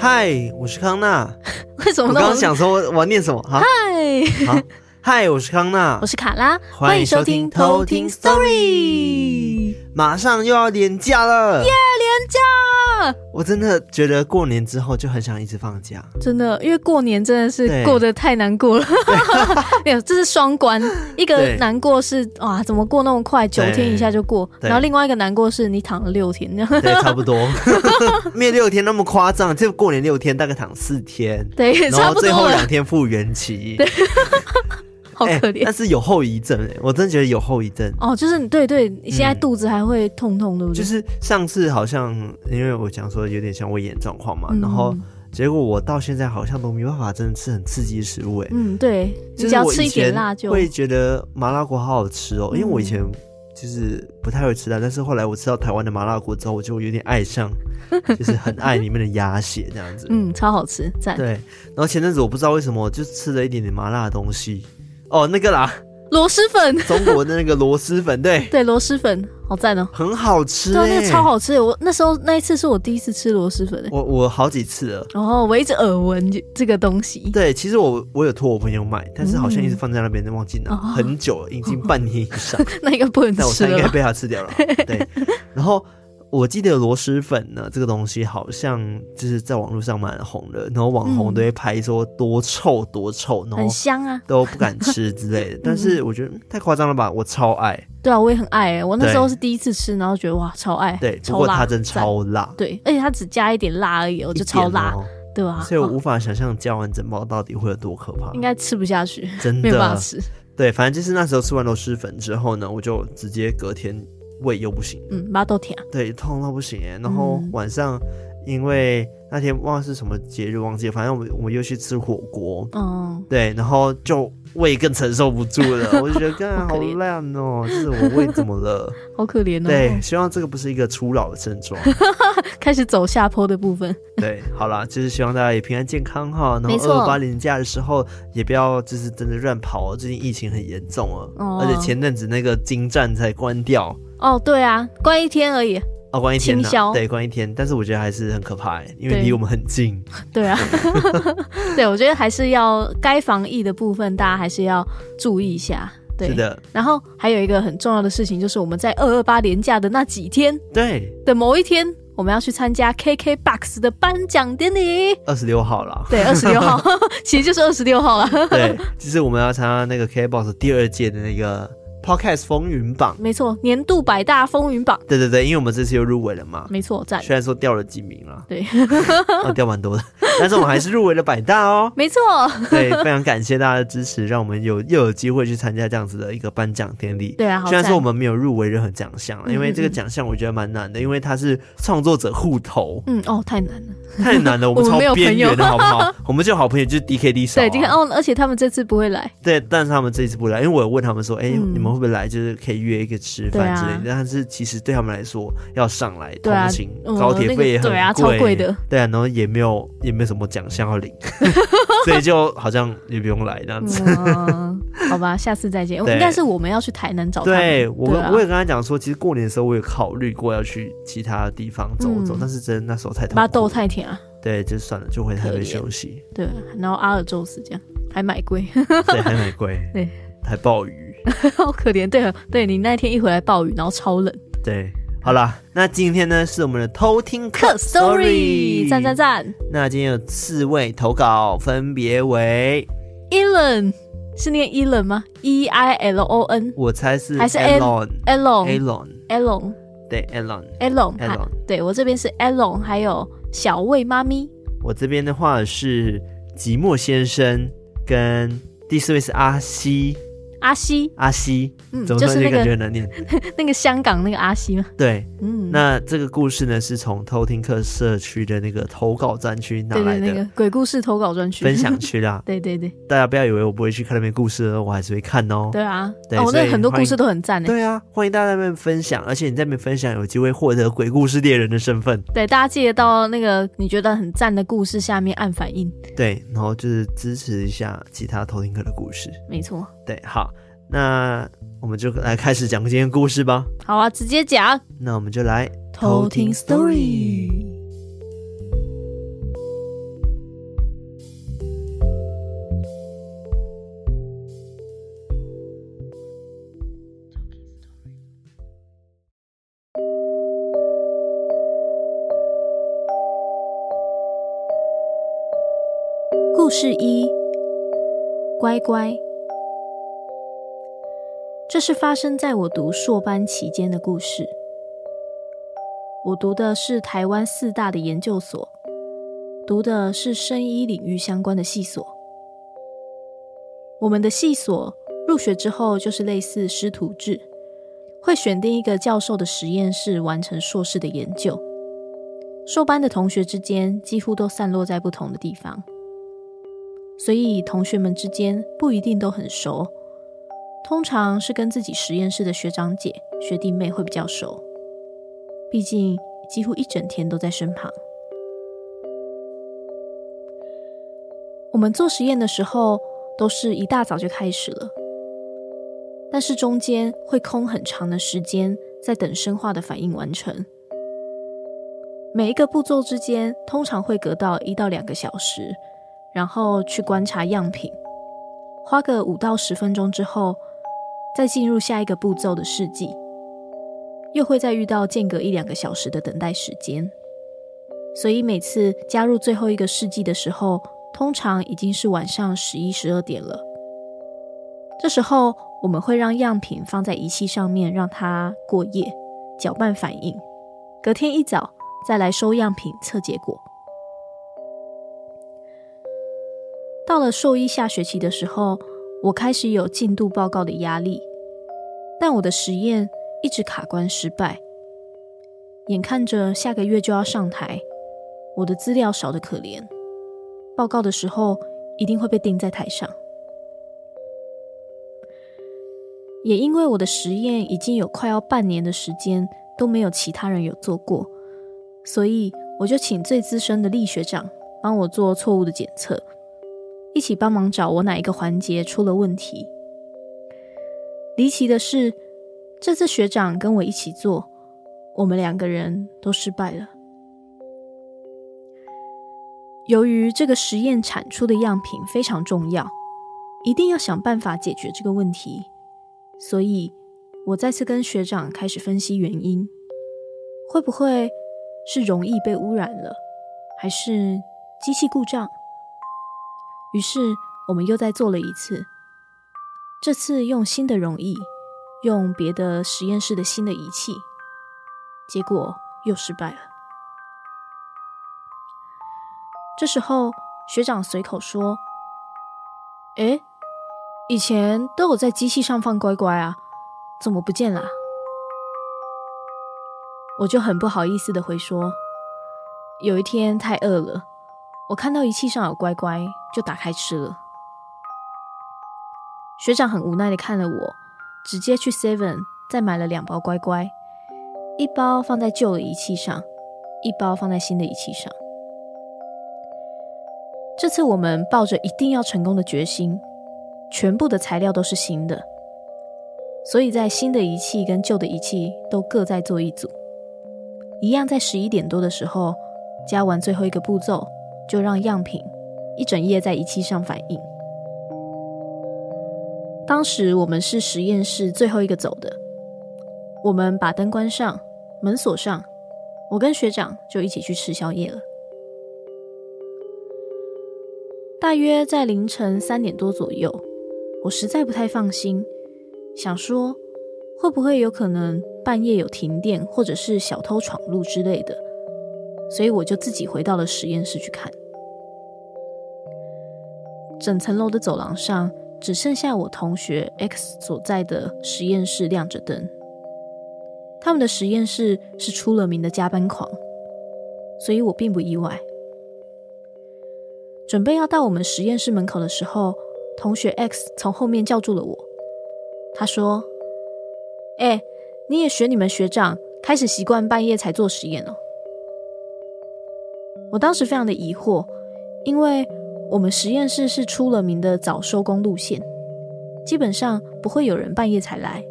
嗨，我是康纳。为什么？我刚刚想说我要念什么？嗨，好，嗨，我是康纳，我是卡拉，欢迎收听偷听 Story。马上又要年假了，耶，年假！我真的觉得过年之后就很想一直放假，真的，因为过年真的是过得太难过了。没有，这是双关，一个难过是哇，怎么过那么快，九天一下就过，然后另外一个难过是你躺了六天，对，差不多，没有六天那么夸张，就过年六天大概躺四天，对，然后最后两天复原期。好可怜，但是有后遗症哎，我真的觉得有后遗症哦。就是对对，你现在肚子还会痛痛，对不对？就是上次好像因为我讲说有点像胃炎状况嘛，然后结果我到现在好像都没办法真的吃很刺激的食物哎。嗯，对，你只要吃一点辣就会觉得麻辣锅好好吃哦。因为我以前就是不太会吃辣，但是后来我吃到台湾的麻辣锅之后，我就有点爱上，就是很爱里面的鸭血这样子。嗯，超好吃，赞。对，然后前阵子我不知道为什么就吃了一点点麻辣的东西。哦，那个啦，螺蛳粉，中国的那个螺蛳粉，对对，螺蛳粉好赞哦，很好吃，对，那个超好吃。我那时候那一次是我第一次吃螺蛳粉，我我好几次了，然后我一直耳闻这个东西。对，其实我我有托我朋友买，但是好像一直放在那边，忘记拿很久了，已经半年以上。那应该不能吃了，我猜应该被他吃掉了。对，然后。我记得螺蛳粉呢，这个东西好像就是在网络上蛮红的，然后网红都会拍说多臭多臭，然后很香啊，都不敢吃之类的。但是我觉得太夸张了吧，我超爱。对啊，我也很爱哎，我那时候是第一次吃，然后觉得哇，超爱。对，不过它真超辣。对，而且它只加一点辣而已，我就超辣，对吧？所以我无法想象加完整包到底会有多可怕。应该吃不下去，真的没有办法吃。对，反正就是那时候吃完螺蛳粉之后呢，我就直接隔天。胃又不行，嗯，麻豆甜，对，痛到不行哎。然后晚上，因为那天忘了是什么节日，忘记了，反正我们我们又去吃火锅，嗯，对，然后就胃更承受不住了，我就觉得，干好烂哦，就是我胃怎么了？好可怜哦。对，希望这个不是一个初老的症状，开始走下坡的部分。对，好啦，就是希望大家也平安健康哈。然后二二八年假的时候，也不要就是真的乱跑，最近疫情很严重哦，而且前阵子那个金站才关掉。哦，对啊，关一天而已。哦，关一天，消对，关一天。但是我觉得还是很可怕，因为离我们很近。对啊，对，我觉得还是要该防疫的部分，大家还是要注意一下。对，是的。然后还有一个很重要的事情，就是我们在二二八连假的那几天，对的某一天，我们要去参加 KKBOX 的颁奖典礼。二十六号了。对，二十六号，其实就是二十六号了。对，其实我们要参加那个 KKBOX 第二届的那个。Podcast 风云榜，没错，年度百大风云榜。对对对，因为我们这次又入围了嘛。没错，赞。虽然说掉了几名了，对，哦，掉蛮多的，但是我们还是入围了百大哦。没错，对，非常感谢大家的支持，让我们有又有机会去参加这样子的一个颁奖典礼。对啊，虽然说我们没有入围任何奖项，因为这个奖项我觉得蛮难的，因为它是创作者互投。嗯，哦，太难了，太难了，我们超边缘的好不好？我们就好朋友就是 DKD 少。对，，D K 哦，而且他们这次不会来。对，但是他们这次不来，因为我有问他们说，哎，你们会不会来？就是。可以约一个吃饭之类的，但是其实对他们来说，要上来通勤高铁费也很贵，超贵的。对啊，然后也没有也没有什么奖项要领，所以就好像也不用来这样子。好吧，下次再见。应该是我们要去台南找他。对，我我也跟他讲说，其实过年的时候我有考虑过要去其他地方走走，但是真的那时候太麻豆太甜啊。对，就算了，就回台北休息。对，然后阿尔宙斯这样还买贵，对，还买贵，对，还暴雨。好可怜，对对，你那天一回来暴雨，然后超冷。对，好啦，那今天呢是我们的偷听课 story，赞赞赞。那今天有四位投稿，分别为 Elon，是念 Elon 吗？E I L O N，我猜是还是 Elon，Elon，Elon，对，Elon，Elon，对我这边是 Elon，还有小魏妈咪。我这边的话是寂寞先生，跟第四位是阿西。阿西，阿西，嗯，怎么说就感觉难念？那个香港那个阿西吗？对，嗯，那这个故事呢，是从偷听客社区的那个投稿专区拿来的，那个鬼故事投稿专区分享区啦。对对对，大家不要以为我不会去看那边故事，我还是会看哦。对啊，我那很多故事都很赞诶。对啊，欢迎大家在那边分享，而且你在那边分享，有机会获得鬼故事猎人的身份。对，大家记得到那个你觉得很赞的故事下面按反应。对，然后就是支持一下其他偷听客的故事。没错。对，好，那我们就来开始讲今天故事吧。好啊，直接讲。那我们就来偷听 story 故事一，乖乖。这是发生在我读硕班期间的故事。我读的是台湾四大的研究所，读的是生医领域相关的系所。我们的系所入学之后就是类似师徒制，会选定一个教授的实验室完成硕士的研究。硕班的同学之间几乎都散落在不同的地方，所以同学们之间不一定都很熟。通常是跟自己实验室的学长姐、学弟妹会比较熟。毕竟几乎一整天都在身旁。我们做实验的时候都是一大早就开始了，但是中间会空很长的时间在等生化的反应完成。每一个步骤之间通常会隔到一到两个小时，然后去观察样品，花个五到十分钟之后，再进入下一个步骤的试剂。又会再遇到间隔一两个小时的等待时间，所以每次加入最后一个试剂的时候，通常已经是晚上十一、十二点了。这时候我们会让样品放在仪器上面，让它过夜，搅拌反应。隔天一早再来收样品测结果。到了兽医下学期的时候，我开始有进度报告的压力，但我的实验。一直卡关失败，眼看着下个月就要上台，我的资料少得可怜，报告的时候一定会被钉在台上。也因为我的实验已经有快要半年的时间都没有其他人有做过，所以我就请最资深的厉学长帮我做错误的检测，一起帮忙找我哪一个环节出了问题。离奇的是，这次学长跟我一起做，我们两个人都失败了。由于这个实验产出的样品非常重要，一定要想办法解决这个问题，所以我再次跟学长开始分析原因，会不会是容易被污染了，还是机器故障？于是我们又再做了一次，这次用新的溶液。用别的实验室的新的仪器，结果又失败了。这时候学长随口说：“诶，以前都有在机器上放乖乖啊，怎么不见了？”我就很不好意思的回说：“有一天太饿了，我看到仪器上有乖乖，就打开吃了。”学长很无奈的看了我。直接去 Seven 再买了两包乖乖，一包放在旧的仪器上，一包放在新的仪器上。这次我们抱着一定要成功的决心，全部的材料都是新的，所以在新的仪器跟旧的仪器都各在做一组，一样在十一点多的时候加完最后一个步骤，就让样品一整夜在仪器上反应。当时我们是实验室最后一个走的，我们把灯关上，门锁上，我跟学长就一起去吃宵夜了。大约在凌晨三点多左右，我实在不太放心，想说会不会有可能半夜有停电，或者是小偷闯入之类的，所以我就自己回到了实验室去看。整层楼的走廊上。只剩下我同学 X 所在的实验室亮着灯。他们的实验室是出了名的加班狂，所以我并不意外。准备要到我们实验室门口的时候，同学 X 从后面叫住了我。他说：“哎，你也学你们学长，开始习惯半夜才做实验哦。”我当时非常的疑惑，因为。我们实验室是出了名的早收工路线，基本上不会有人半夜才来。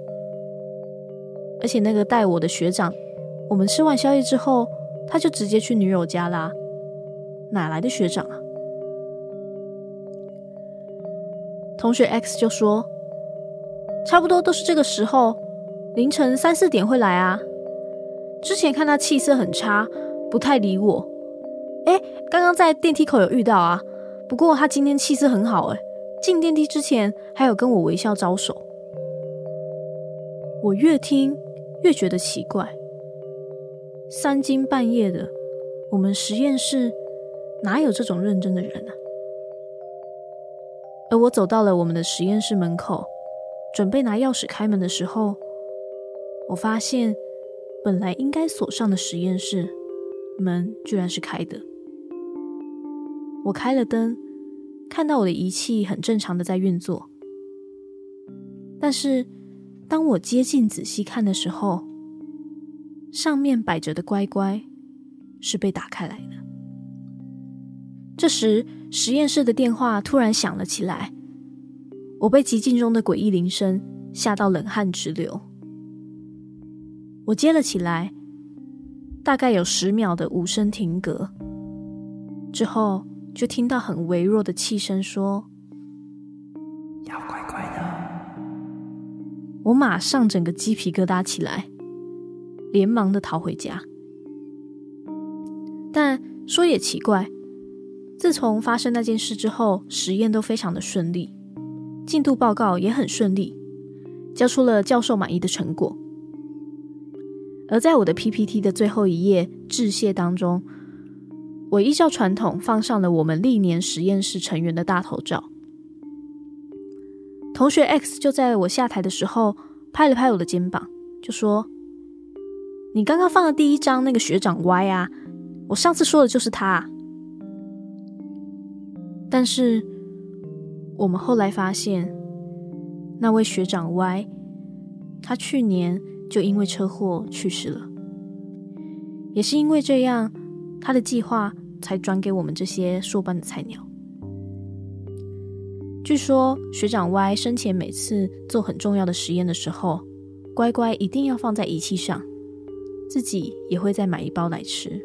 而且那个带我的学长，我们吃完宵夜之后，他就直接去女友家啦。哪来的学长啊？同学 X 就说：“差不多都是这个时候，凌晨三四点会来啊。之前看他气色很差，不太理我。诶，刚刚在电梯口有遇到啊。”不过他今天气色很好，哎，进电梯之前还有跟我微笑招手。我越听越觉得奇怪，三更半夜的，我们实验室哪有这种认真的人啊？而我走到了我们的实验室门口，准备拿钥匙开门的时候，我发现本来应该锁上的实验室门居然是开的。我开了灯，看到我的仪器很正常的在运作，但是当我接近仔细看的时候，上面摆着的乖乖是被打开来的。这时，实验室的电话突然响了起来，我被寂静中的诡异铃声吓到冷汗直流。我接了起来，大概有十秒的无声停格，之后就听到很微弱的气声说：“要乖乖的。”我马上整个鸡皮疙瘩起来，连忙的逃回家。但说也奇怪。自从发生那件事之后，实验都非常的顺利，进度报告也很顺利，交出了教授满意的成果。而在我的 PPT 的最后一页致谢当中，我依照传统放上了我们历年实验室成员的大头照。同学 X 就在我下台的时候拍了拍我的肩膀，就说：“你刚刚放的第一张那个学长 Y 啊，我上次说的就是他。”但是，我们后来发现，那位学长 Y，他去年就因为车祸去世了。也是因为这样，他的计划才转给我们这些硕班的菜鸟。据说学长 Y 生前每次做很重要的实验的时候，乖乖一定要放在仪器上，自己也会再买一包来吃。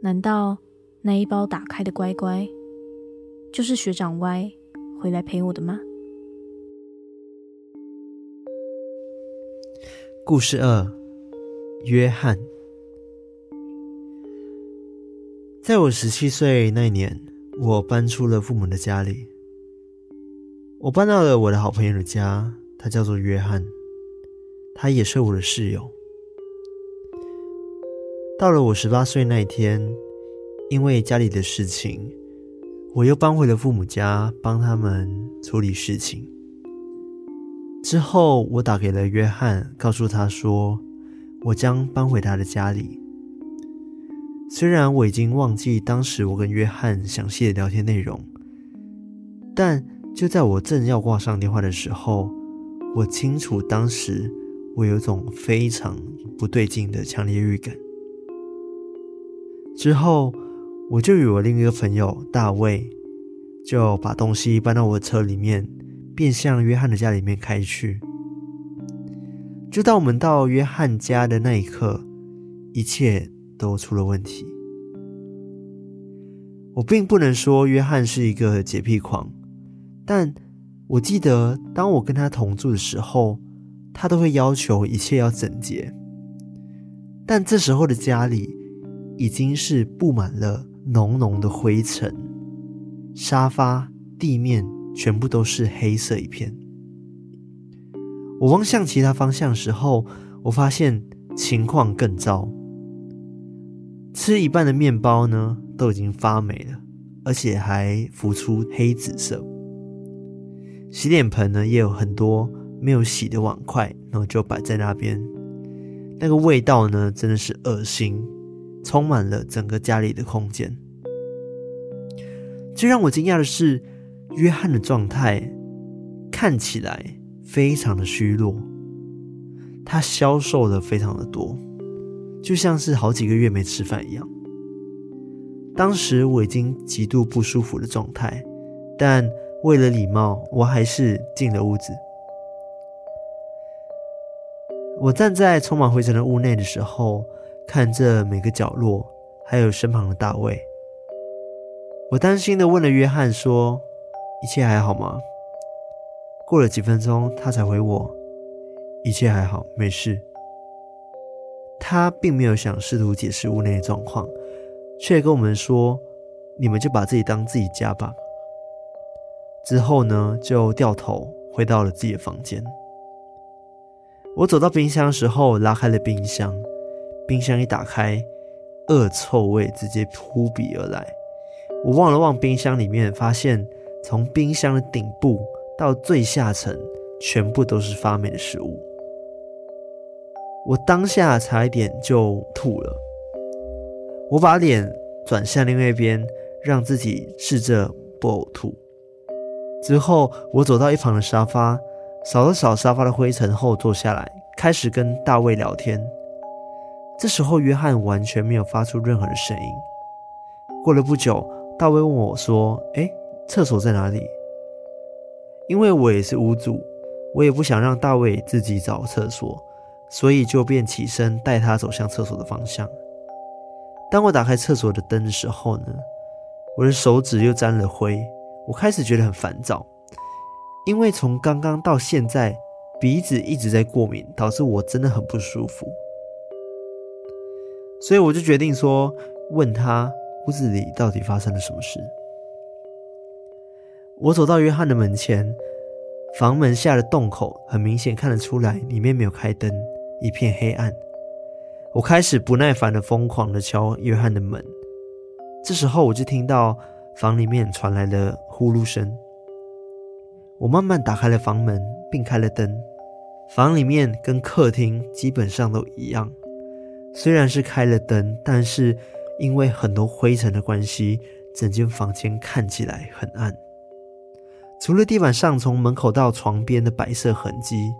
难道？那一包打开的乖乖，就是学长 Y 回来陪我的吗？故事二：约翰。在我十七岁那年，我搬出了父母的家里，我搬到了我的好朋友的家，他叫做约翰，他也是我的室友。到了我十八岁那一天。因为家里的事情，我又搬回了父母家，帮他们处理事情。之后，我打给了约翰，告诉他说，我将搬回他的家里。虽然我已经忘记当时我跟约翰详细的聊天内容，但就在我正要挂上电话的时候，我清楚当时我有种非常不对劲的强烈预感。之后。我就与我另一个朋友大卫，就把东西搬到我的车里面，便向约翰的家里面开去。就当我们到约翰家的那一刻，一切都出了问题。我并不能说约翰是一个洁癖狂，但我记得当我跟他同住的时候，他都会要求一切要整洁。但这时候的家里已经是布满了。浓浓的灰尘，沙发、地面全部都是黑色一片。我望向其他方向的时候，我发现情况更糟。吃一半的面包呢，都已经发霉了，而且还浮出黑紫色。洗脸盆呢，也有很多没有洗的碗筷，然后就摆在那边。那个味道呢，真的是恶心。充满了整个家里的空间。最让我惊讶的是，约翰的状态看起来非常的虚弱，他消瘦了非常的多，就像是好几个月没吃饭一样。当时我已经极度不舒服的状态，但为了礼貌，我还是进了屋子。我站在充满灰尘的屋内的时候。看着每个角落，还有身旁的大卫，我担心的问了约翰说：“一切还好吗？”过了几分钟，他才回我：“一切还好，没事。”他并没有想试图解释屋内的状况，却跟我们说：“你们就把自己当自己家吧。”之后呢，就掉头回到了自己的房间。我走到冰箱的时候，拉开了冰箱，冰箱一打开，恶臭味直接扑鼻而来。我望了望冰箱里面，发现从冰箱的顶部到最下层，全部都是发霉的食物。我当下差一点就吐了。我把脸转向另外一边，让自己试着不呕吐。之后，我走到一旁的沙发，扫了扫沙发的灰尘后，坐下来，开始跟大卫聊天。这时候，约翰完全没有发出任何的声音。过了不久，大卫问我说：“诶，厕所在哪里？”因为我也是屋主，我也不想让大卫自己找厕所，所以就便起身带他走向厕所的方向。当我打开厕所的灯的时候呢，我的手指又沾了灰，我开始觉得很烦躁，因为从刚刚到现在，鼻子一直在过敏，导致我真的很不舒服。所以我就决定说，问他屋子里到底发生了什么事。我走到约翰的门前，房门下的洞口很明显看得出来，里面没有开灯，一片黑暗。我开始不耐烦的疯狂的敲约翰的门，这时候我就听到房里面传来了呼噜声。我慢慢打开了房门，并开了灯。房里面跟客厅基本上都一样，虽然是开了灯，但是因为很多灰尘的关系，整间房间看起来很暗。除了地板上从门口到床边的白色痕迹，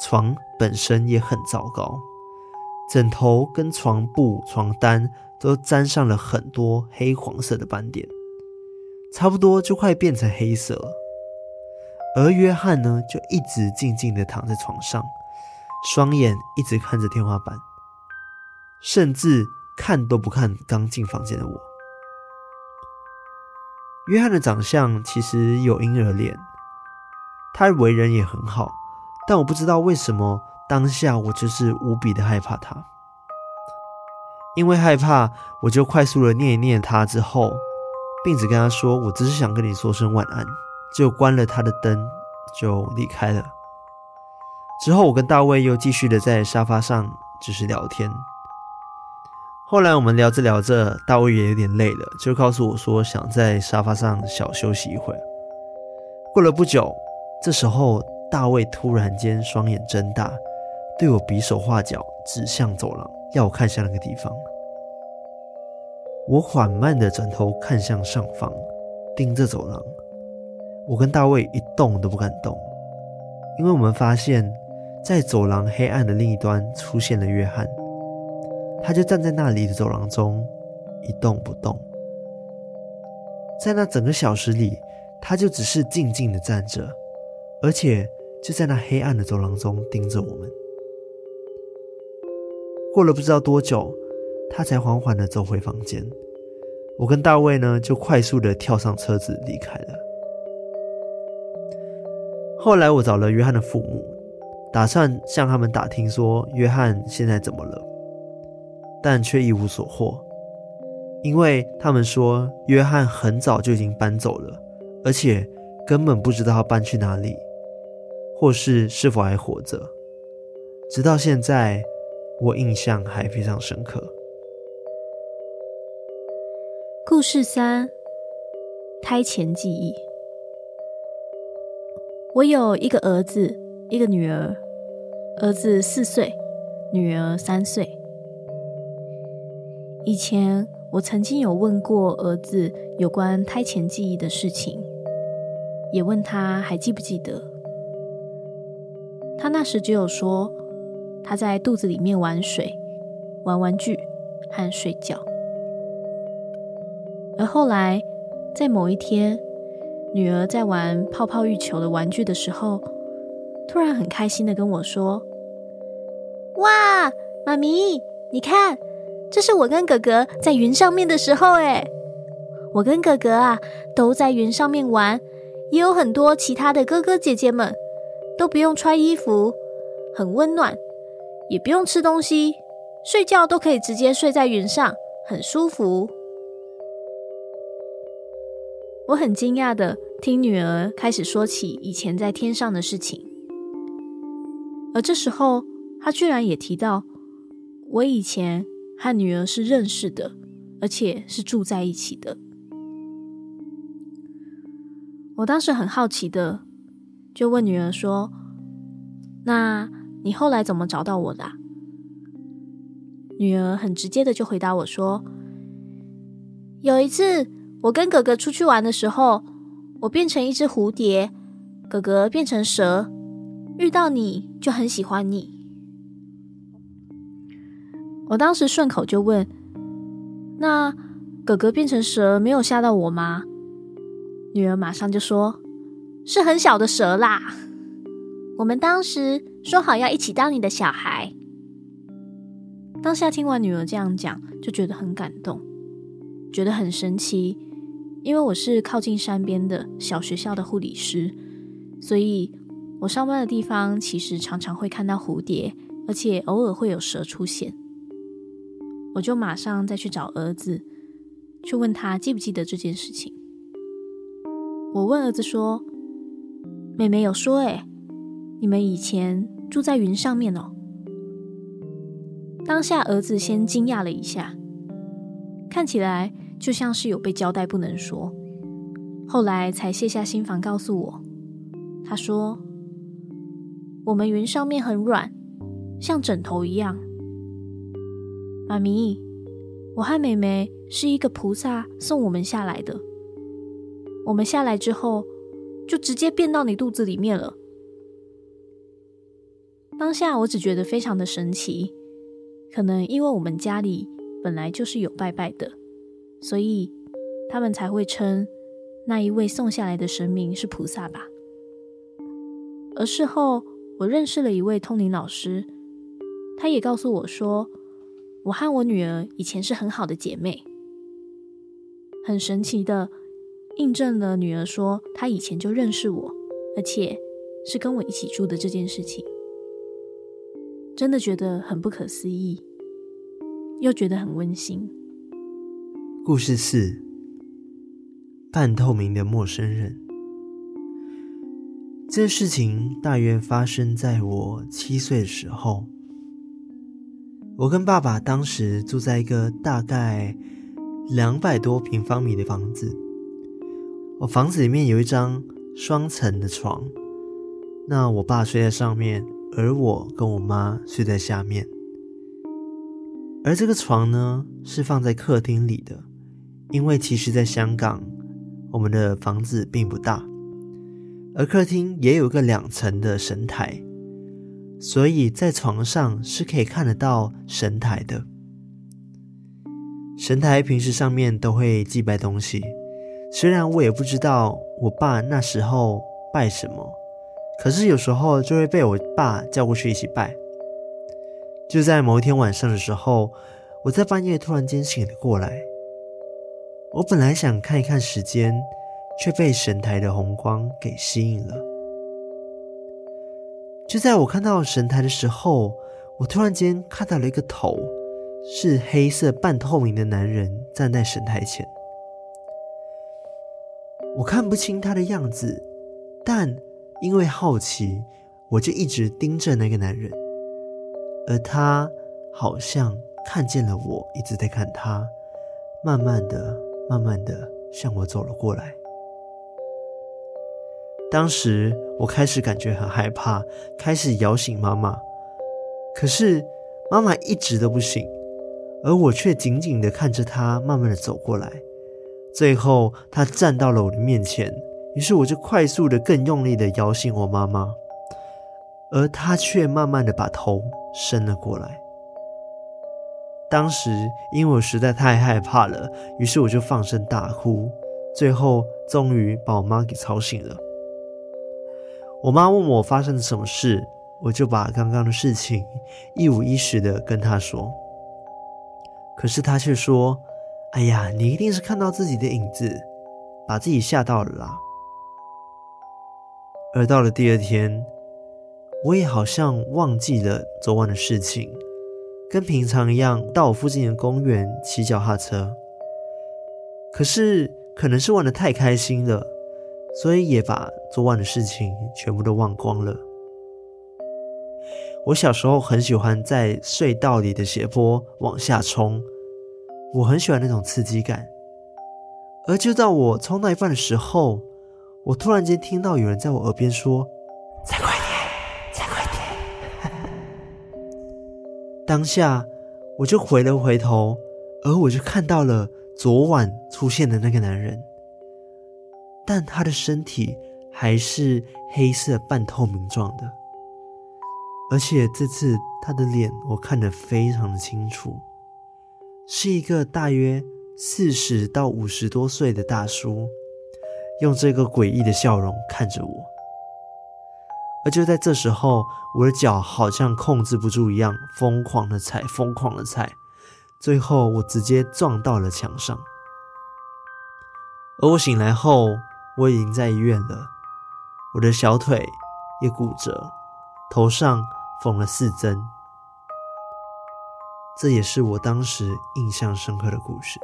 床本身也很糟糕。枕头跟床布、床单都沾上了很多黑黄色的斑点，差不多就快变成黑色了。而约翰呢，就一直静静地躺在床上，双眼一直看着天花板，甚至看都不看刚进房间的我。约翰的长相其实有婴儿脸，他为人也很好，但我不知道为什么。当下我就是无比的害怕他，因为害怕，我就快速的念一念他之后，并只跟他说：“我只是想跟你说声晚安。”就关了他的灯，就离开了。之后，我跟大卫又继续的在沙发上只是聊天。后来我们聊着聊着，大卫也有点累了，就告诉我说想在沙发上小休息一会。过了不久，这时候大卫突然间双眼睁大。对我比手画脚，指向走廊，要我看向那个地方。我缓慢地转头看向上方，盯着走廊。我跟大卫一动都不敢动，因为我们发现，在走廊黑暗的另一端出现了约翰，他就站在那里的走廊中一动不动。在那整个小时里，他就只是静静的站着，而且就在那黑暗的走廊中盯着我们。过了不知道多久，他才缓缓的走回房间。我跟大卫呢，就快速的跳上车子离开了。后来我找了约翰的父母，打算向他们打听说约翰现在怎么了，但却一无所获，因为他们说约翰很早就已经搬走了，而且根本不知道搬去哪里，或是是否还活着。直到现在。我印象还非常深刻。故事三：胎前记忆。我有一个儿子，一个女儿。儿子四岁，女儿三岁。以前我曾经有问过儿子有关胎前记忆的事情，也问他还记不记得。他那时只有说。他在肚子里面玩水、玩玩具和睡觉，而后来在某一天，女儿在玩泡泡浴球的玩具的时候，突然很开心的跟我说：“哇，妈咪，你看，这是我跟哥哥在云上面的时候诶，我跟哥哥啊都在云上面玩，也有很多其他的哥哥姐姐们，都不用穿衣服，很温暖。”也不用吃东西，睡觉都可以直接睡在云上，很舒服。我很惊讶的听女儿开始说起以前在天上的事情，而这时候她居然也提到，我以前和女儿是认识的，而且是住在一起的。我当时很好奇的就问女儿说：“那你后来怎么找到我的？”女儿很直接的就回答我说：“有一次，我跟哥哥出去玩的时候，我变成一只蝴蝶，哥哥变成蛇，遇到你就很喜欢你。”我当时顺口就问：“那哥哥变成蛇没有吓到我吗？”女儿马上就说：“是很小的蛇啦。”我们当时说好要一起当你的小孩。当下听完女儿这样讲，就觉得很感动，觉得很神奇。因为我是靠近山边的小学校的护理师，所以我上班的地方其实常常会看到蝴蝶，而且偶尔会有蛇出现。我就马上再去找儿子，去问他记不记得这件事情。我问儿子说：“妹妹有说，诶，你们以前住在云上面哦。”当下，儿子先惊讶了一下，看起来就像是有被交代不能说，后来才卸下心防告诉我。他说：“我们云上面很软，像枕头一样。妈咪，我和妹妹是一个菩萨送我们下来的，我们下来之后就直接变到你肚子里面了。”当下，我只觉得非常的神奇。可能因为我们家里本来就是有拜拜的，所以他们才会称那一位送下来的神明是菩萨吧。而事后，我认识了一位通灵老师，他也告诉我说，我和我女儿以前是很好的姐妹，很神奇的印证了女儿说她以前就认识我，而且是跟我一起住的这件事情。真的觉得很不可思议，又觉得很温馨。故事四：半透明的陌生人。这事情大约发生在我七岁的时候。我跟爸爸当时住在一个大概两百多平方米的房子。我房子里面有一张双层的床，那我爸睡在上面。而我跟我妈睡在下面，而这个床呢，是放在客厅里的，因为其实在香港，我们的房子并不大，而客厅也有个两层的神台，所以在床上是可以看得到神台的。神台平时上面都会祭拜东西，虽然我也不知道我爸那时候拜什么。可是有时候就会被我爸叫过去一起拜。就在某一天晚上的时候，我在半夜突然间醒了过来。我本来想看一看时间，却被神台的红光给吸引了。就在我看到神台的时候，我突然间看到了一个头，是黑色半透明的男人站在神台前。我看不清他的样子，但。因为好奇，我就一直盯着那个男人，而他好像看见了我一直在看他，慢慢的、慢慢的向我走了过来。当时我开始感觉很害怕，开始摇醒妈妈，可是妈妈一直都不醒，而我却紧紧的看着他慢慢的走过来，最后他站到了我的面前。于是我就快速的、更用力的摇醒我妈妈，而她却慢慢的把头伸了过来。当时因为我实在太害怕了，于是我就放声大哭，最后终于把我妈给吵醒了。我妈问我发生了什么事，我就把刚刚的事情一五一十的跟她说。可是她却说：“哎呀，你一定是看到自己的影子，把自己吓到了啦。”而到了第二天，我也好像忘记了昨晚的事情，跟平常一样到我附近的公园骑脚踏车。可是可能是玩得太开心了，所以也把昨晚的事情全部都忘光了。我小时候很喜欢在隧道里的斜坡往下冲，我很喜欢那种刺激感。而就在我冲到一半的时候，我突然间听到有人在我耳边说：“再快点，再快点。”当下我就回了回头，而我就看到了昨晚出现的那个男人，但他的身体还是黑色半透明状的。而且这次他的脸我看得非常的清楚，是一个大约四十到五十多岁的大叔，用这个诡异的笑容看着我。而就在这时候，我的脚好像控制不住一样，疯狂的踩，疯狂的踩，最后我直接撞到了墙上。而我醒来后，我已经在医院了，我的小腿也骨折，头上。缝了四针，这也是我当时印象深刻的故事。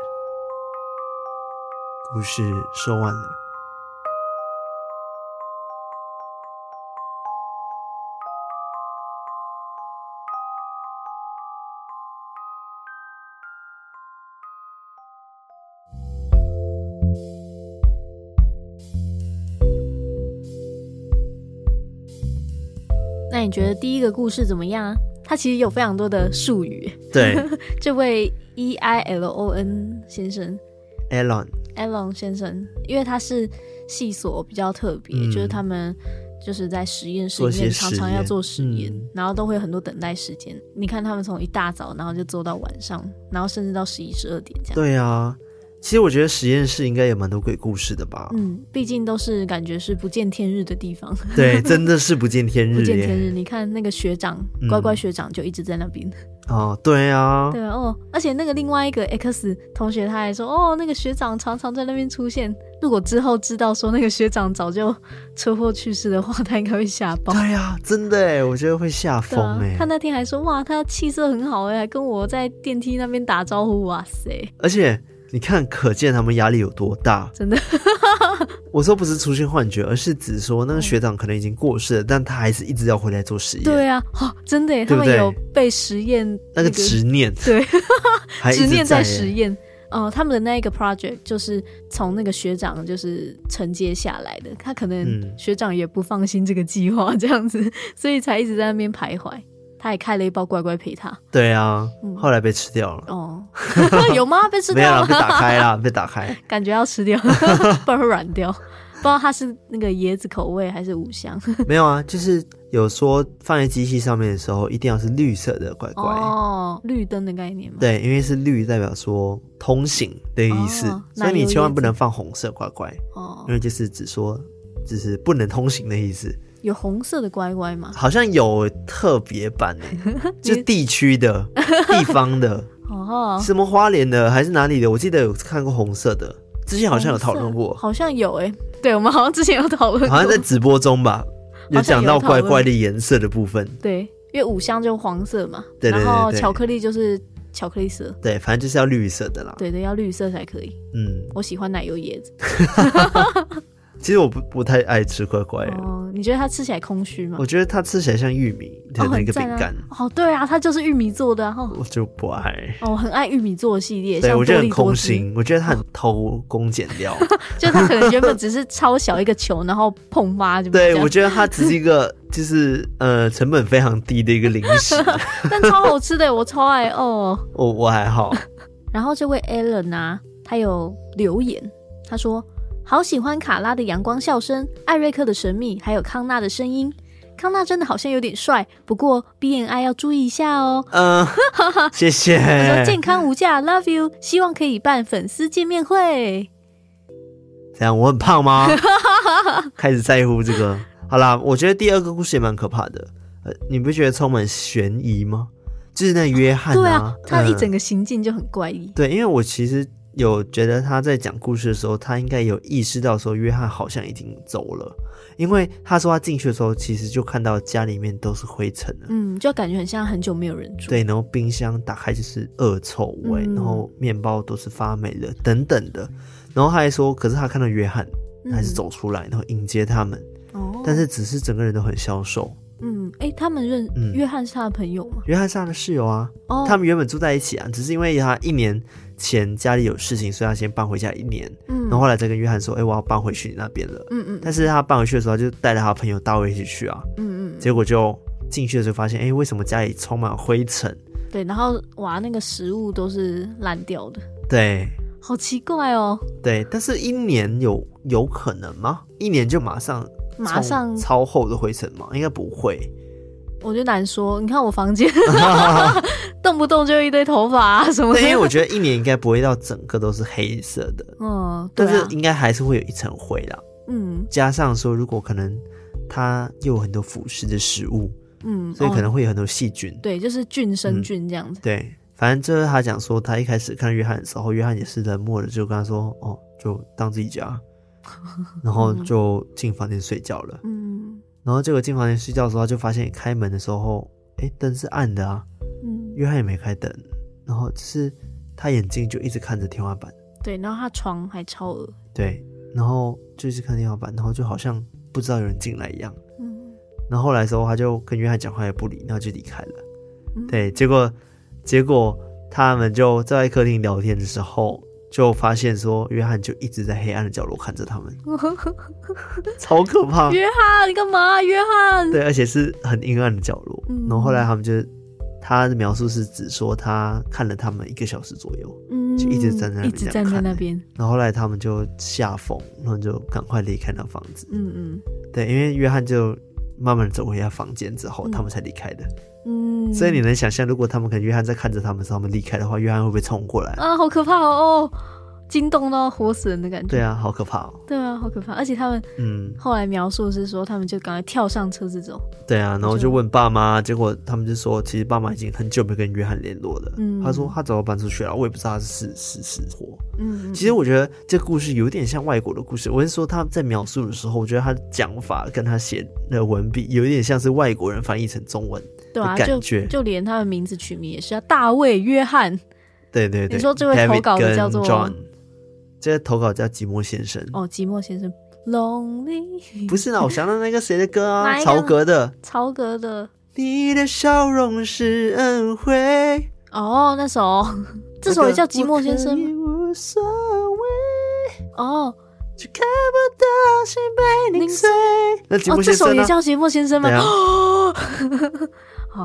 故事说完了。那你觉得第一个故事怎么样啊？它其实有非常多的术语。对，这位 E I L O N 先生，Elon，Elon 先生，因为他是系所比较特别，嗯，就是他们就是在实验室里面常常要做实验，嗯，然后都会有很多等待时间。你看他们从一大早，然后就做到晚上，然后甚至到十一、十二点这样。对啊。其实我觉得实验室应该有蛮多鬼故事的吧。嗯，毕竟都是感觉是不见天日的地方。对，真的是不见天日。不见天日，你看那个学长，乖乖学长就一直在那边。哦，对啊。对啊，哦，而且那个另外一个 X 同学他还说，哦，那个学长常常在那边出现。如果之后知道说那个学长早就车祸去世的话，他应该会吓爆。对啊，真的哎，我觉得会吓疯哎。他那天还说，哇，他气色很好哎，还跟我在电梯那边打招呼，哇塞。而且。你看，可见他们压力有多大？真的，我说不是出现幻觉，而是指说那个学长可能已经过世了，但他还是一直要回来做实验。对啊，哦，真的耶，他们有被实验那个执念，对，执念在实验。哦，他们的那一个 project 就是从那个学长就是承接下来的，他可能学长也不放心这个计划这样子，所以才一直在那边徘徊。他也开了一包乖乖陪他。对啊，后来被吃掉了。哦，有吗？被吃掉了？没有，被打开了，被打开。感觉要吃掉，不然会软掉。不知道它是那个椰子口味还是五香。没有啊，就是有说放在机器上面的时候，一定要是绿色的乖乖。哦，绿灯的概念吗？对，因为是绿代表说通行的意思，哦、所以你千万不能放红色乖乖。哦，因为就是只说，就是不能通行的意思。有红色的乖乖吗？好像有特别版诶，就地区的、地方的，哦，什么花莲的还是哪里的？我记得有看过红色的，之前好像有讨论过，好像有诶。对，我们好像之前有讨论，好像在直播中吧，有讲到乖乖的颜色的部分。对，因为五香就黄色嘛，对对对，然后巧克力就是巧克力色，对，反正就是要绿色的啦。对对，要绿色才可以。嗯，我喜欢奶油椰子。其实我不不太爱吃乖乖哦，你觉得它吃起来空虚吗？我觉得它吃起来像玉米的那个饼干。哦，对啊，它就是玉米做的。我就不爱。哦，很爱玉米做的系列。对，我觉得很空心，我觉得它很偷工减料。就它可能原本只是超小一个球，然后碰发就。对，我觉得它只是一个，就是呃，成本非常低的一个零食，但超好吃的，我超爱哦。我我还好。然后这位 Alan 啊，他有留言，他说。好喜欢卡拉的阳光笑声，艾瑞克的神秘，还有康纳的声音。康纳真的好像有点帅，不过 BNI 要注意一下哦。嗯，谢谢。他说健康无价，Love you，希望可以办粉丝见面会。这样我很胖吗？开始在乎这个。好啦，我觉得第二个故事也蛮可怕的。呃，你不觉得充满悬疑吗？就是那约翰啊，对啊，他一整个行径就很怪异。对，因为我其实。有觉得他在讲故事的时候，他应该有意识到说约翰好像已经走了，因为他说他进去的时候，其实就看到家里面都是灰尘了，嗯，就感觉很像很久没有人住。对，然后冰箱打开就是恶臭味，嗯、然后面包都是发霉的等等的。然后他还说，可是他看到约翰还是走出来，然后迎接他们。哦，但是只是整个人都很消瘦。嗯，哎，他们认、嗯、约翰是他的朋友吗？约翰是他的室友啊。哦，他们原本住在一起啊，只是因为他一年前家里有事情，所以他先搬回家一年。嗯，然后后来再跟约翰说，哎，我要搬回去你那边了。嗯嗯。但是他搬回去的时候，他就带着他朋友大卫一起去啊。嗯嗯。结果就进去的时候发现，哎，为什么家里充满灰尘？对，然后哇，那个食物都是烂掉的。对。好奇怪哦。对，但是一年有有可能吗？一年就马上？马上超厚的灰尘吗？应该不会，我觉得难说。你看我房间 动不动就一堆头发啊什么的。因为我觉得一年应该不会到整个都是黑色的，嗯，但是应该还是会有一层灰啦。嗯，加上说，如果可能它又有很多腐蚀的食物，嗯，所以可能会有很多细菌。对，就是菌生菌这样子。对，反正就是他讲说，他一开始看到约翰的时候，约翰也是冷漠的，就跟他说：“哦，就当自己家。”然后就进房间睡觉了。嗯，然后结果进房间睡觉的时候，就发现开门的时候，哎，灯是暗的啊。嗯，约翰也没开灯，然后就是他眼睛就一直看着天花板。对，然后他床还超恶。对，然后就一直看天花板，然后就好像不知道有人进来一样。嗯，然后后来的时候，他就跟约翰讲话也不理，然后就离开了。嗯，对，结果结果他们就在客厅聊天的时候。就发现说，约翰就一直在黑暗的角落看着他们，超可怕。约翰，你干嘛？约翰，对，而且是很阴暗的角落。嗯、然后后来他们就，他的描述是指说他看了他们一个小时左右，嗯、就一直站在那边，一直站在那边。然后后来他们就吓疯，然后就赶快离开那房子。嗯嗯，对，因为约翰就慢慢走回他房间之后，嗯、他们才离开的。嗯，所以你能想象，如果他们可能约翰在看着他们时候，他们离开的话，约翰会不会冲过来啊？好可怕哦！惊动到活死人的感觉。对啊，好可怕哦。对啊，好可怕。而且他们，嗯，后来描述是说，他们就赶快跳上车子走。对啊，然后就问爸妈，结果他们就说，其实爸妈已经很久没跟约翰联络了。嗯，他说他早就搬出去了，我也不知道他是死死活。嗯，其实我觉得这个故事有点像外国的故事。我是说他在描述的时候，我觉得他讲法跟他写的文笔有一点像是外国人翻译成中文。对啊，就就连他的名字取名也是啊大卫·约翰。对对对，你说这位投稿的叫做 John，这个投稿叫寂寞先生。哦，寂寞先生，Lonely。不是呢，我想到那个谁的歌啊？曹格的。曹格的。你的笑容是恩惠。哦，那首，这首也叫寂寞先生。无所谓。哦。却看不到心被凝碎。那寂寞先生这首也叫寂寞先生吗？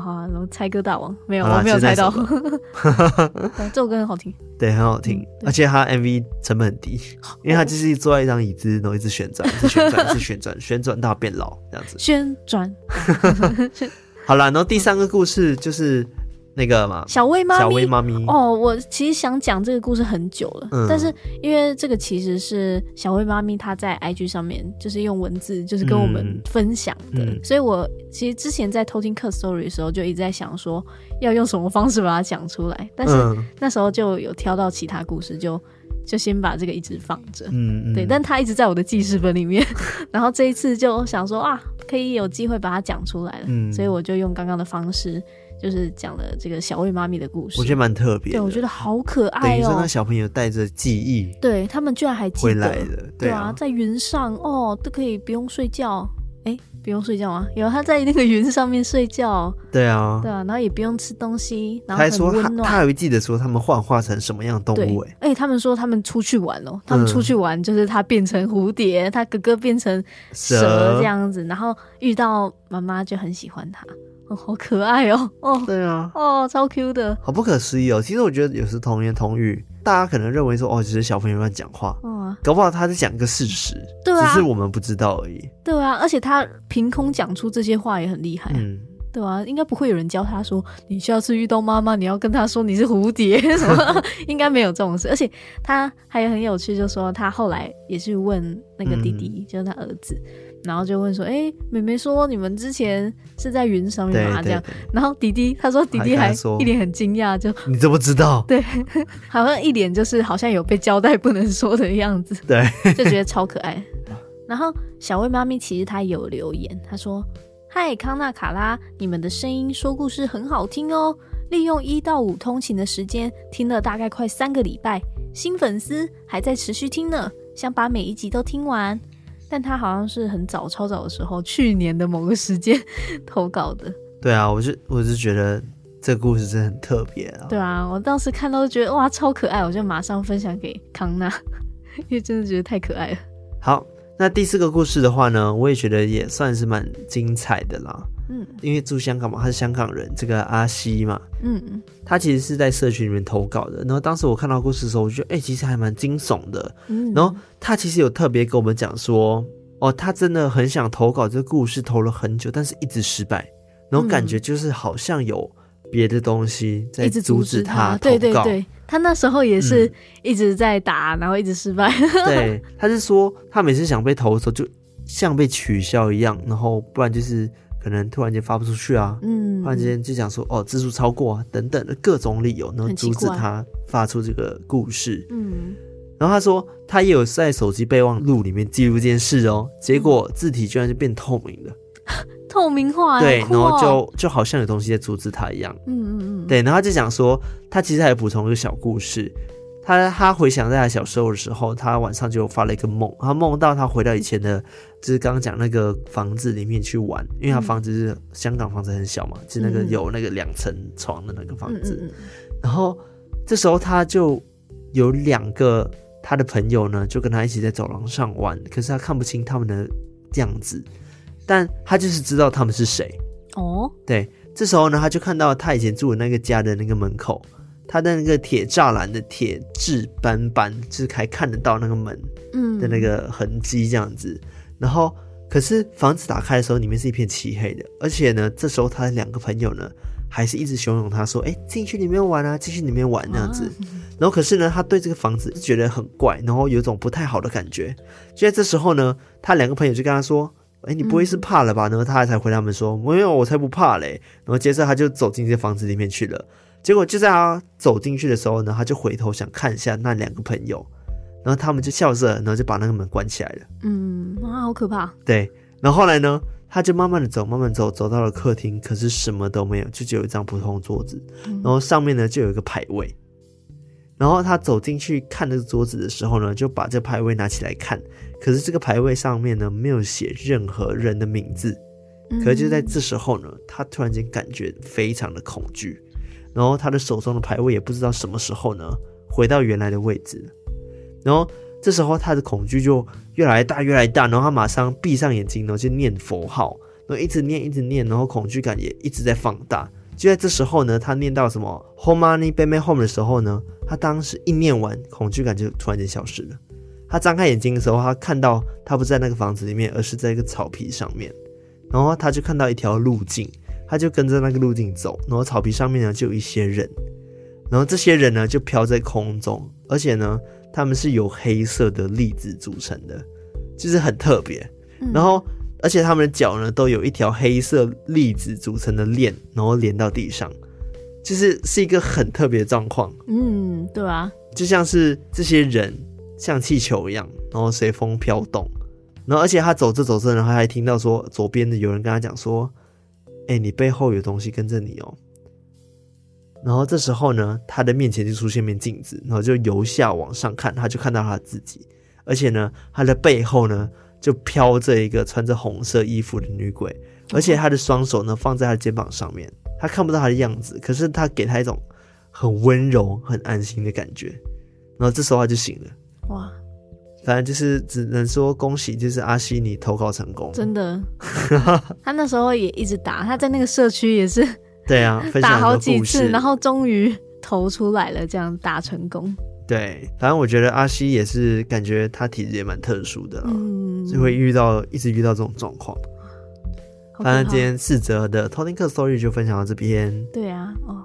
好好，然后猜歌大王没有，我没有猜到。这首歌很好听，对，很好听，而且它 MV 成本很低，因为它就是坐在一张椅子，然后一直旋转，一直旋转，一直旋转，旋转到变老这样子。旋转。好了，然后第三个故事就是。那个嘛，小薇妈咪，小薇妈咪。哦，我其实想讲这个故事很久了，嗯、但是因为这个其实是小薇妈咪她在 IG 上面就是用文字就是跟我们分享的，嗯。嗯、所以我其实之前在偷听客 story 的时候就一直在想说要用什么方式把它讲出来，但是那时候就有挑到其他故事，就就先把这个一直放着，嗯，嗯对，但它一直在我的记事本里面，然后这一次就想说啊，可以有机会把它讲出来了，嗯，所以我就用刚刚的方式。就是讲了这个小魏妈咪的故事，我觉得蛮特别。对，我觉得好可爱哦。等于说，那小朋友带着记忆，对他们居然还记得回来了，对啊，在云上哦，都可以不用睡觉。哎，不用睡觉吗？有他在那个云上面睡觉。对啊，对啊，然后也不用吃东西，然后很温暖。他还会记得说他们幻化成什么样的动物？哎，哎，他们说他们出去玩哦，他们出去玩就是他变成蝴蝶，他哥哥变成蛇这样子，然后遇到妈妈就很喜欢他。好可爱哦！哦，对啊，哦，超 Q 的，好不可思议哦。其实我觉得有时童言童语，大家可能认为说哦，只是小朋友乱讲话，哦，搞不好他在讲一个事实，对啊，只是我们不知道而已。对啊，而且他凭空讲出这些话也很厉害，嗯，对啊，应该不会有人教他说，你下次遇到妈妈，你要跟他说你是蝴蝶 什么，应该没有这种事。而且他还很有趣，就说他后来也是问那个弟弟，嗯、就是他儿子。然后就问说：“哎，妹妹说你们之前是在云上面吗？这样。”然后弟弟他说：“弟弟还一脸很惊讶，就 你怎么知道？对，好像一脸就是好像有被交代不能说的样子，对，就觉得超可爱。然后小薇妈咪其实她有留言，她说：“嗨，康纳卡拉，你们的声音说故事很好听哦，利用一到五通勤的时间听了大概快三个礼拜。”新粉丝还在持续听呢，想把每一集都听完。但他好像是很早、超早的时候，去年的某个时间 投稿的。对啊，我是我是觉得这个故事真的很特别啊。对啊，我当时看到就觉得哇，超可爱，我就马上分享给康纳，因为真的觉得太可爱了。好，那第四个故事的话呢，我也觉得也算是蛮精彩的啦。嗯，因为住香港嘛，他是香港人，这个阿西嘛，嗯嗯，他其实是在社群里面投稿的。然后当时我看到故事的时候，我觉得哎、欸，其实还蛮惊悚的。嗯，然后他其实有特别跟我们讲说，哦，他真的很想投稿这个故事，投了很久，但是一直失败。然后感觉就是好像有别的东西在阻止他投稿。对对对，他那时候也是一直在打，嗯、然后一直失败。对，他是说他每次想被投的时候，就像被取消一样，然后不然就是。可能突然间发不出去啊，嗯，突然间就讲说哦字数超过啊等等的各种理由，能阻止他发出这个故事，嗯，然后他说他也有在手机备忘录里面记录这件事哦，结果字体居然就变透明了，透明化，对，然后就就好像有东西在阻止他一样，嗯嗯嗯，对，然后他就讲说他其实还有补充一个小故事。他他回想在他小时候的时候，他晚上就发了一个梦，他梦到他回到以前的，就是刚刚讲那个房子里面去玩，因为他房子是香港房子很小嘛，就是那个有那个两层床的那个房子，然后这时候他就有两个他的朋友呢，就跟他一起在走廊上玩，可是他看不清他们的样子，但他就是知道他们是谁。哦，对，这时候呢，他就看到他以前住的那个家的那个门口。他的那个铁栅栏的铁质斑斑，就是还看得到那个门的那个痕迹这样子。嗯、然后，可是房子打开的时候，里面是一片漆黑的。而且呢，这时候他的两个朋友呢，还是一直怂恿他说：“哎，进去里面玩啊，进去里面玩那样子。啊”然后，可是呢，他对这个房子觉得很怪，然后有一种不太好的感觉。就在这时候呢，他两个朋友就跟他说：“哎，你不会是怕了吧？”然后他才回他们说：“没有，我才不怕嘞。”然后接着他就走进这房子里面去了。结果就在他走进去的时候呢，他就回头想看一下那两个朋友，然后他们就笑着，然后就把那个门关起来了。嗯，哇，好可怕。对，然后后来呢，他就慢慢的走，慢慢走，走到了客厅，可是什么都没有，就只有一张普通的桌子，然后上面呢就有一个牌位。然后他走进去看那个桌子的时候呢，就把这牌位拿起来看，可是这个牌位上面呢没有写任何人的名字。可是就在这时候呢，他突然间感觉非常的恐惧。然后他的手中的牌位也不知道什么时候呢回到原来的位置，然后这时候他的恐惧就越来越大，越来越大，然后他马上闭上眼睛，然后就念佛号，然后一直念，一直念，然后恐惧感也一直在放大。就在这时候呢，他念到什么 Home Money Baby Home 的时候呢，他当时一念完，恐惧感就突然间消失了。他张开眼睛的时候，他看到他不在那个房子里面，而是在一个草皮上面，然后他就看到一条路径。他就跟着那个路径走，然后草皮上面呢就有一些人，然后这些人呢就飘在空中，而且呢他们是由黑色的粒子组成的，就是很特别。然后而且他们的脚呢都有一条黑色粒子组成的链，然后连到地上，就是是一个很特别的状况。嗯，对啊，就像是这些人像气球一样，然后随风飘动。然后而且他走着走着，然后还听到说左边的有人跟他讲说。哎、你背后有东西跟着你哦。然后这时候呢，他的面前就出现面镜子，然后就由下往上看，他就看到他自己，而且呢，他的背后呢就飘着一个穿着红色衣服的女鬼，而且他的双手呢放在他的肩膀上面，他看不到他的样子，可是他给他一种很温柔、很安心的感觉。然后这时候他就醒了，哇！反正就是只能说恭喜，就是阿西你投稿成功，真的。他那时候也一直打，他在那个社区也是，对啊，打好几次，然后终于投出来了，这样打成功。对，反正我觉得阿西也是感觉他体质也蛮特殊的，嗯，就会遇到一直遇到这种状况。反正今天四则的偷听客 story 就分享到这边。对啊，哦。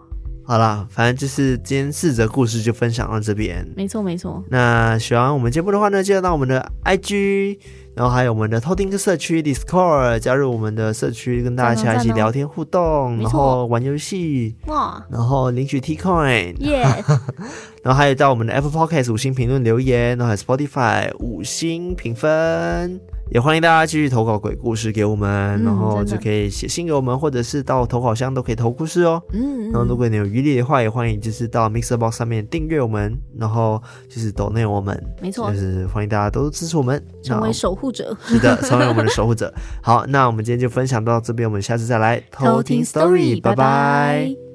好啦，反正就是今天四则故事就分享到这边。没错，没错。那喜欢我们节目的话呢，记得到我们的 IG，然后还有我们的偷听客社区 Discord，加入我们的社区，跟大家一起聊天互动，然后玩游戏哇，然后领取 T Coin，耶。然后还有到我们的 Apple Podcast 五星评论留言，然后还有 Spotify 五星评分。也欢迎大家继续投稿鬼故事给我们，嗯、然后就可以写信给我们，或者是到投稿箱都可以投故事哦。嗯，然后如果你有余力的话，也欢迎就是到 MixerBox 上面订阅我们，然后就是抖内我们，没错，就是欢迎大家都支持我们，成为守护者。是的，成为我们的守护者。好，那我们今天就分享到这边，我们下次再来偷听 Story，拜拜。